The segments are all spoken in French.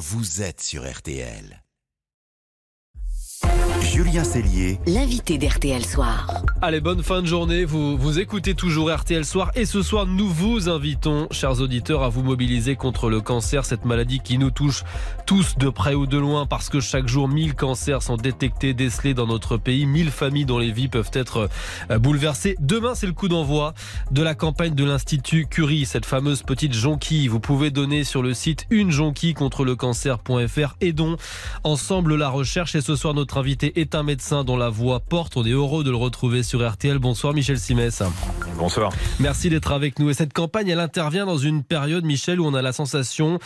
vous êtes sur RTL. Julien Cellier, l'invité d'RTL Soir. Allez, bonne fin de journée. Vous, vous écoutez toujours RTL Soir. Et ce soir, nous vous invitons, chers auditeurs, à vous mobiliser contre le cancer, cette maladie qui nous touche tous de près ou de loin, parce que chaque jour, 1000 cancers sont détectés, décelés dans notre pays. 1000 familles dont les vies peuvent être euh, bouleversées. Demain, c'est le coup d'envoi de la campagne de l'Institut Curie, cette fameuse petite jonquille. Vous pouvez donner sur le site une jonquille contre le cancer.fr. Aidons ensemble la recherche. Et ce soir, notre invité est un médecin dont la voix porte. On est heureux de le retrouver sur RTL. Bonsoir Michel Simès. Bonsoir. Merci d'être avec nous. Et cette campagne, elle intervient dans une période, Michel, où on a la sensation,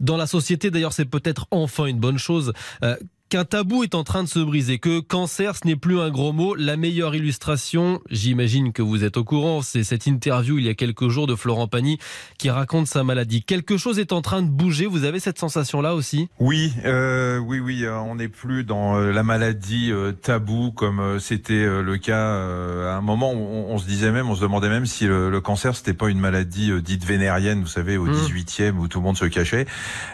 dans la société d'ailleurs, c'est peut-être enfin une bonne chose, euh, qu'un tabou est en train de se briser, que cancer, ce n'est plus un gros mot. La meilleure illustration, j'imagine que vous êtes au courant, c'est cette interview il y a quelques jours de Florent Pagny qui raconte sa maladie. Quelque chose est en train de bouger, vous avez cette sensation-là aussi? Oui, euh, oui, oui, euh, on n'est plus dans euh, la maladie tabou comme c'était le cas à un moment où on, on, se disait même, on se demandait même si le, le cancer, c'était pas une maladie dite vénérienne, vous savez, au 18e, mmh. où tout le monde se cachait.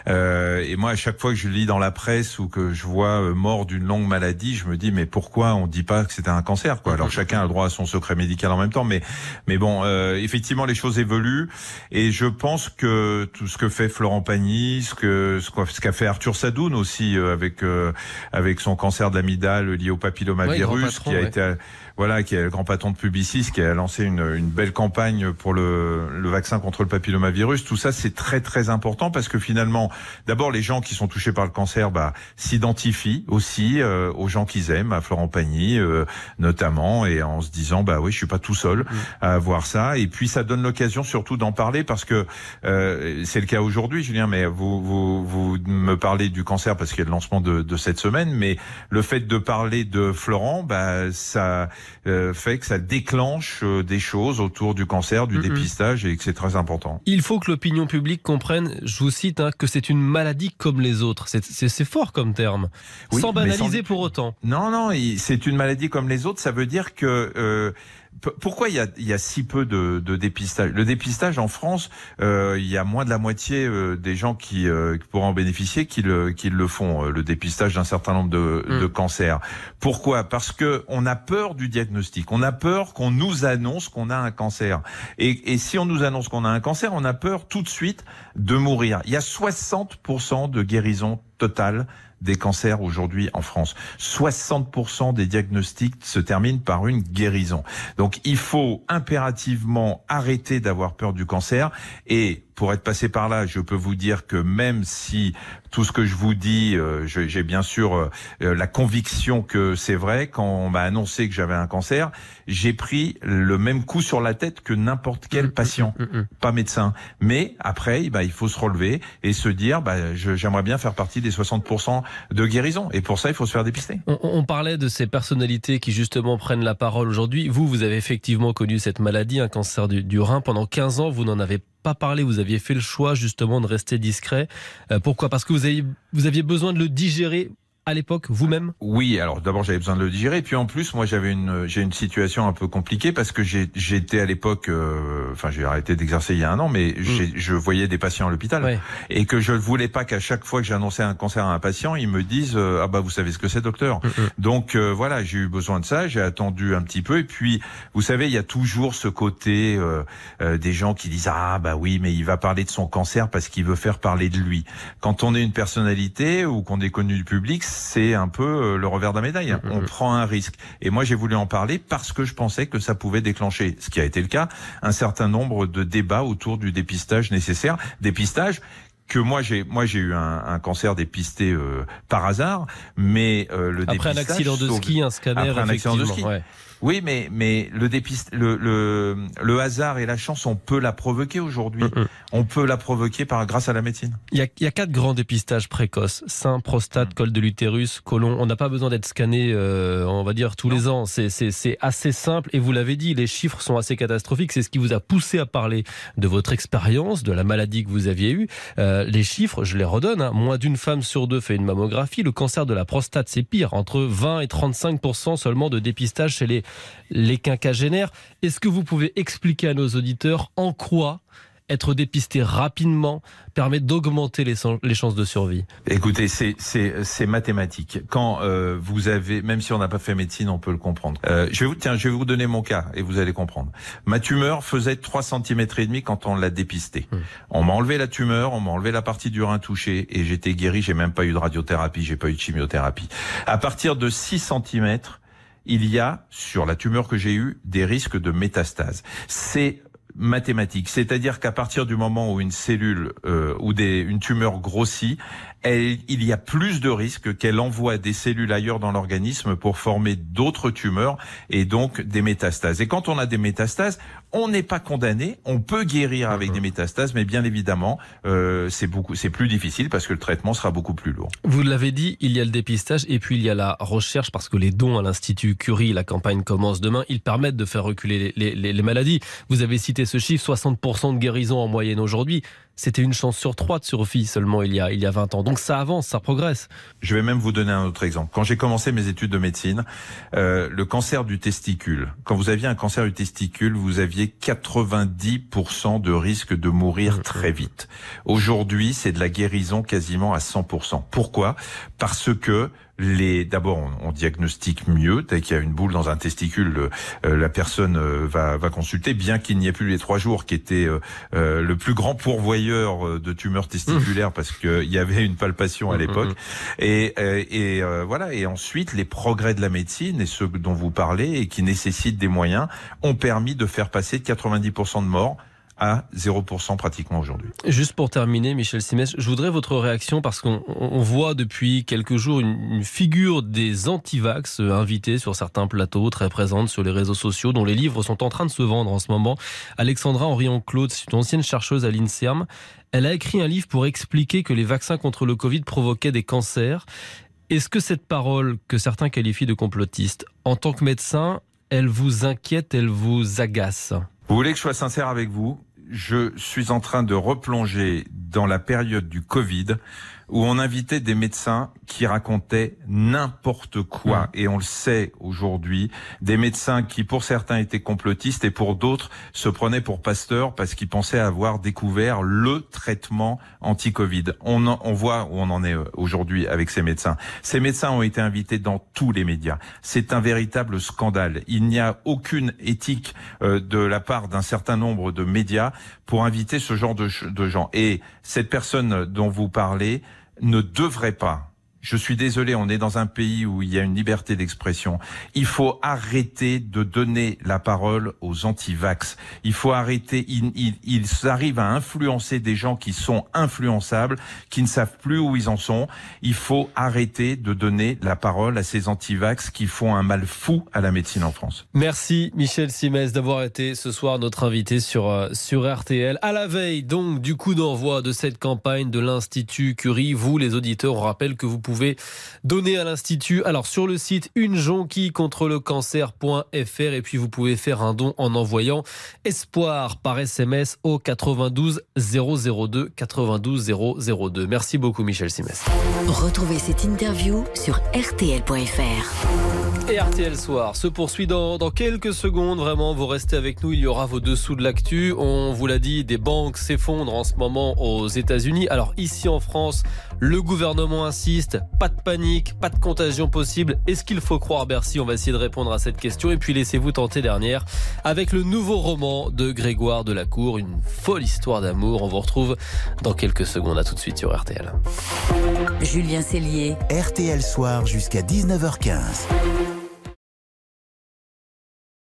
et moi, à chaque fois que je lis dans la presse ou que je vois euh, mort d'une longue maladie, je me dis mais pourquoi on dit pas que c'était un cancer quoi? Alors chacun a le droit à son secret médical en même temps, mais mais bon, euh, effectivement les choses évoluent. Et je pense que tout ce que fait Florent Pagny, ce que ce qu'a fait Arthur Sadoun aussi euh, avec euh, avec son cancer de l'amygdale lié au papillomavirus, ouais, qui a ouais. été voilà, qui est le grand patron de Publicis, qui a lancé une, une belle campagne pour le, le, vaccin contre le papillomavirus. Tout ça, c'est très très important parce que finalement, d'abord, les gens qui sont touchés par le cancer bah, s'identifient aussi euh, aux gens qu'ils aiment, à Florent Pagny euh, notamment, et en se disant bah oui, je suis pas tout seul à avoir ça. Et puis ça donne l'occasion surtout d'en parler parce que euh, c'est le cas aujourd'hui, Julien. Mais vous, vous vous me parlez du cancer parce qu'il y a le lancement de, de cette semaine, mais le fait de parler de Florent, bah ça euh, fait que ça déclenche euh, des choses autour du cancer, du dépistage et que c'est très important. Il faut que l'opinion publique comprenne, je vous cite, hein, que c'est une maladie comme les autres. C'est fort comme terme. Oui, sans banaliser sans... pour autant. Non, non, c'est une maladie comme les autres. Ça veut dire que euh, pourquoi il y, a, il y a, si peu de, de, dépistage? Le dépistage en France, euh, il y a moins de la moitié euh, des gens qui, euh, qui pourraient en bénéficier qui le, qui le font, euh, le dépistage d'un certain nombre de, mmh. de, cancers. Pourquoi? Parce que on a peur du diagnostic, on a peur qu'on nous annonce qu'on a un cancer. Et, et si on nous annonce qu'on a un cancer, on a peur tout de suite de mourir. Il y a 60% de guérison totale des cancers aujourd'hui en France. 60% des diagnostics se terminent par une guérison. Donc il faut impérativement arrêter d'avoir peur du cancer et pour être passé par là, je peux vous dire que même si tout ce que je vous dis, euh, j'ai bien sûr euh, la conviction que c'est vrai, quand on m'a annoncé que j'avais un cancer, j'ai pris le même coup sur la tête que n'importe quel mmh, patient, mmh, mmh. pas médecin. Mais après, bah, il faut se relever et se dire, bah, j'aimerais bien faire partie des 60% de guérison. Et pour ça, il faut se faire dépister. On, on parlait de ces personnalités qui justement prennent la parole aujourd'hui. Vous, vous avez effectivement connu cette maladie, un cancer du, du rein. Pendant 15 ans, vous n'en avez pas parlé, vous aviez fait le choix justement de rester discret. Euh, pourquoi? Parce que vous, aviez besoin de le digérer à l'époque vous-même? Oui, alors d'abord j'avais besoin de le digérer, puis en plus moi j'avais une j'ai une situation un peu compliquée parce que j'étais à l'époque, euh, enfin j'ai arrêté d'exercer il y a un an, mais mm. je voyais des patients à l'hôpital ouais. et que je ne voulais pas qu'à chaque fois que j'annonçais un cancer à un patient, ils me disent euh, ah bah vous savez ce que c'est docteur. Mm -hmm. Donc euh, voilà, j'ai eu besoin de ça, j'ai attendu un petit peu et puis vous savez il y a toujours ce côté euh, des gens qui disent ah bah oui mais il va parler de son cancer parce qu'il veut faire parler de lui. Quand on est une personnalité ou qu'on est connu du public c'est un peu euh, le revers de la médaille. Mmh. On prend un risque. Et moi, j'ai voulu en parler parce que je pensais que ça pouvait déclencher, ce qui a été le cas, un certain nombre de débats autour du dépistage nécessaire. Dépistage que moi j'ai moi j'ai eu un, un, cancer dépisté euh, par hasard, mais euh, le après un accident de ski, un scanner, après un accident de ski. Ouais. Oui, mais mais le dépiste, le, le, le hasard et la chance, on peut la provoquer aujourd'hui. On peut la provoquer par grâce à la médecine. Il y a, il y a quatre grands dépistages précoces sein, prostate, mm. col de l'utérus, côlon. On n'a pas besoin d'être scanné, euh, on va dire tous non. les ans. C'est assez simple et vous l'avez dit, les chiffres sont assez catastrophiques. C'est ce qui vous a poussé à parler de votre expérience, de la maladie que vous aviez eue. Euh, les chiffres, je les redonne. Hein. Moins d'une femme sur deux fait une mammographie. Le cancer de la prostate, c'est pire. Entre 20 et 35% seulement de dépistage chez les les quinquagénaires. Est-ce que vous pouvez expliquer à nos auditeurs en quoi être dépisté rapidement permet d'augmenter les, les, chances de survie Écoutez, c'est mathématique. Quand euh, vous avez, même si on n'a pas fait médecine, on peut le comprendre. Euh, je vais vous, tiens, je vais vous donner mon cas et vous allez comprendre. Ma tumeur faisait 3 cm et demi quand on l'a dépistée. Hmm. On m'a enlevé la tumeur, on m'a enlevé la partie du rein touchée et j'étais guéri. J'ai même pas eu de radiothérapie, j'ai pas eu de chimiothérapie. À partir de 6 cm, il y a, sur la tumeur que j'ai eue, des risques de métastase. C'est mathématique, c'est-à-dire qu'à partir du moment où une cellule euh, ou des, une tumeur grossit, il y a plus de risques qu'elle envoie des cellules ailleurs dans l'organisme pour former d'autres tumeurs et donc des métastases. Et quand on a des métastases, on n'est pas condamné, on peut guérir avec des métastases, mais bien évidemment, euh, c'est beaucoup, c'est plus difficile parce que le traitement sera beaucoup plus lourd. Vous l'avez dit, il y a le dépistage et puis il y a la recherche parce que les dons à l'Institut Curie, la campagne commence demain, ils permettent de faire reculer les, les, les maladies. Vous avez cité ce chiffre, 60% de guérison en moyenne aujourd'hui c'était une chance sur trois de survie seulement il y, a, il y a 20 ans. Donc ça avance, ça progresse. Je vais même vous donner un autre exemple. Quand j'ai commencé mes études de médecine, euh, le cancer du testicule, quand vous aviez un cancer du testicule, vous aviez 90% de risque de mourir mmh. très vite. Aujourd'hui, c'est de la guérison quasiment à 100%. Pourquoi? Parce que les d'abord on, diagnostique mieux. Dès qu'il y a une boule dans un testicule euh, la personne euh, va, va consulter bien qu'il n'y ait plus les trois jours qui était euh, le plus grand pourvoyeur de tumeurs testiculaires parce qu'il y avait une palpation à mmh, l'époque. mmh, mmh. et, et voilà. Et ensuite les progrès de la médecine et ceux dont vous parlez et qui nécessitent des moyens ont permis de faire passer 90% de morts à 0% pratiquement aujourd'hui. Juste pour terminer, Michel Simès, je voudrais votre réaction parce qu'on voit depuis quelques jours une, figure des antivax invitée sur certains plateaux, très présente sur les réseaux sociaux, dont les livres sont en train de se vendre en ce moment. Alexandra Henrion-Claude, c'est une ancienne chercheuse à l'INSERM. Elle a écrit un livre pour expliquer que les vaccins contre le Covid provoquaient des cancers. Est-ce que cette parole, que certains qualifient de complotiste, en tant que médecin, elle vous inquiète, elle vous agace? Vous voulez que je sois sincère avec vous? Je suis en train de replonger dans la période du Covid où on invitait des médecins qui racontaient n'importe quoi. Mmh. Et on le sait aujourd'hui, des médecins qui pour certains étaient complotistes et pour d'autres se prenaient pour pasteurs parce qu'ils pensaient avoir découvert le traitement anti-Covid. On, on voit où on en est euh, aujourd'hui avec ces médecins. Ces médecins ont été invités dans tous les médias. C'est un véritable scandale. Il n'y a aucune éthique euh, de la part d'un certain nombre de médias pour inviter ce genre de, de gens. Et cette personne dont vous parlez, ne devrait pas je suis désolé, on est dans un pays où il y a une liberté d'expression. Il faut arrêter de donner la parole aux anti-vax. Il faut arrêter, ils, arrivent à influencer des gens qui sont influençables, qui ne savent plus où ils en sont. Il faut arrêter de donner la parole à ces anti-vax qui font un mal fou à la médecine en France. Merci Michel Simès d'avoir été ce soir notre invité sur, euh, sur RTL. À la veille donc du coup d'envoi de cette campagne de l'Institut Curie, vous les auditeurs, on rappelle que vous pouvez donner à l'Institut. Alors sur le site une jonquille contre le cancer.fr et puis vous pouvez faire un don en envoyant espoir par SMS au 92 002 92 002. Merci beaucoup Michel Simès. Retrouvez cette interview sur rtl.fr. Et RTL Soir se poursuit dans, dans, quelques secondes. Vraiment, vous restez avec nous. Il y aura vos dessous de l'actu. On vous l'a dit, des banques s'effondrent en ce moment aux États-Unis. Alors ici en France, le gouvernement insiste. Pas de panique, pas de contagion possible. Est-ce qu'il faut croire Bercy On va essayer de répondre à cette question. Et puis laissez-vous tenter dernière avec le nouveau roman de Grégoire Delacour, une folle histoire d'amour. On vous retrouve dans quelques secondes. À tout de suite sur RTL. Julien Cellier. RTL Soir jusqu'à 19h15.